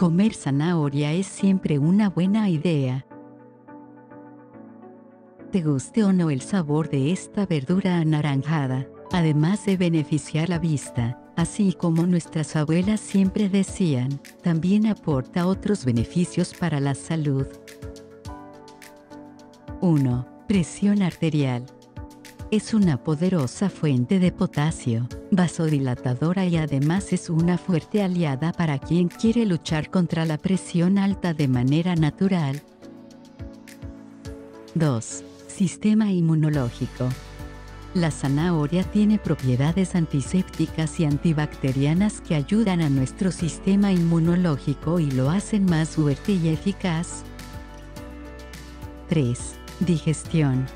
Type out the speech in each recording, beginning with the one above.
Comer zanahoria es siempre una buena idea. Te guste o no el sabor de esta verdura anaranjada, además de beneficiar la vista, así como nuestras abuelas siempre decían, también aporta otros beneficios para la salud. 1. Presión arterial. Es una poderosa fuente de potasio, vasodilatadora y además es una fuerte aliada para quien quiere luchar contra la presión alta de manera natural. 2. Sistema inmunológico. La zanahoria tiene propiedades antisépticas y antibacterianas que ayudan a nuestro sistema inmunológico y lo hacen más fuerte y eficaz. 3. Digestión.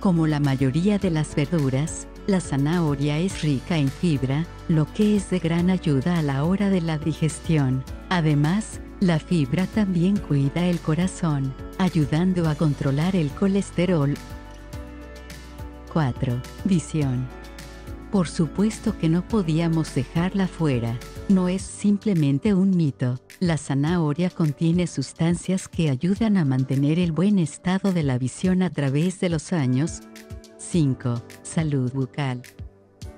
Como la mayoría de las verduras, la zanahoria es rica en fibra, lo que es de gran ayuda a la hora de la digestión. Además, la fibra también cuida el corazón, ayudando a controlar el colesterol, 4. Visión. Por supuesto que no podíamos dejarla fuera. No es simplemente un mito. La zanahoria contiene sustancias que ayudan a mantener el buen estado de la visión a través de los años. 5. Salud bucal.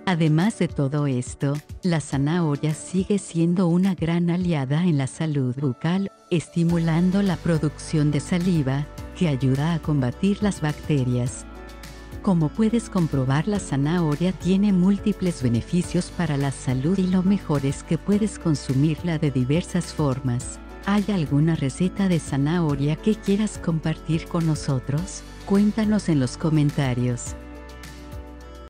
Además de todo esto, la zanahoria sigue siendo una gran aliada en la salud bucal, estimulando la producción de saliva, que ayuda a combatir las bacterias. Como puedes comprobar la zanahoria tiene múltiples beneficios para la salud y lo mejor es que puedes consumirla de diversas formas. ¿Hay alguna receta de zanahoria que quieras compartir con nosotros? Cuéntanos en los comentarios.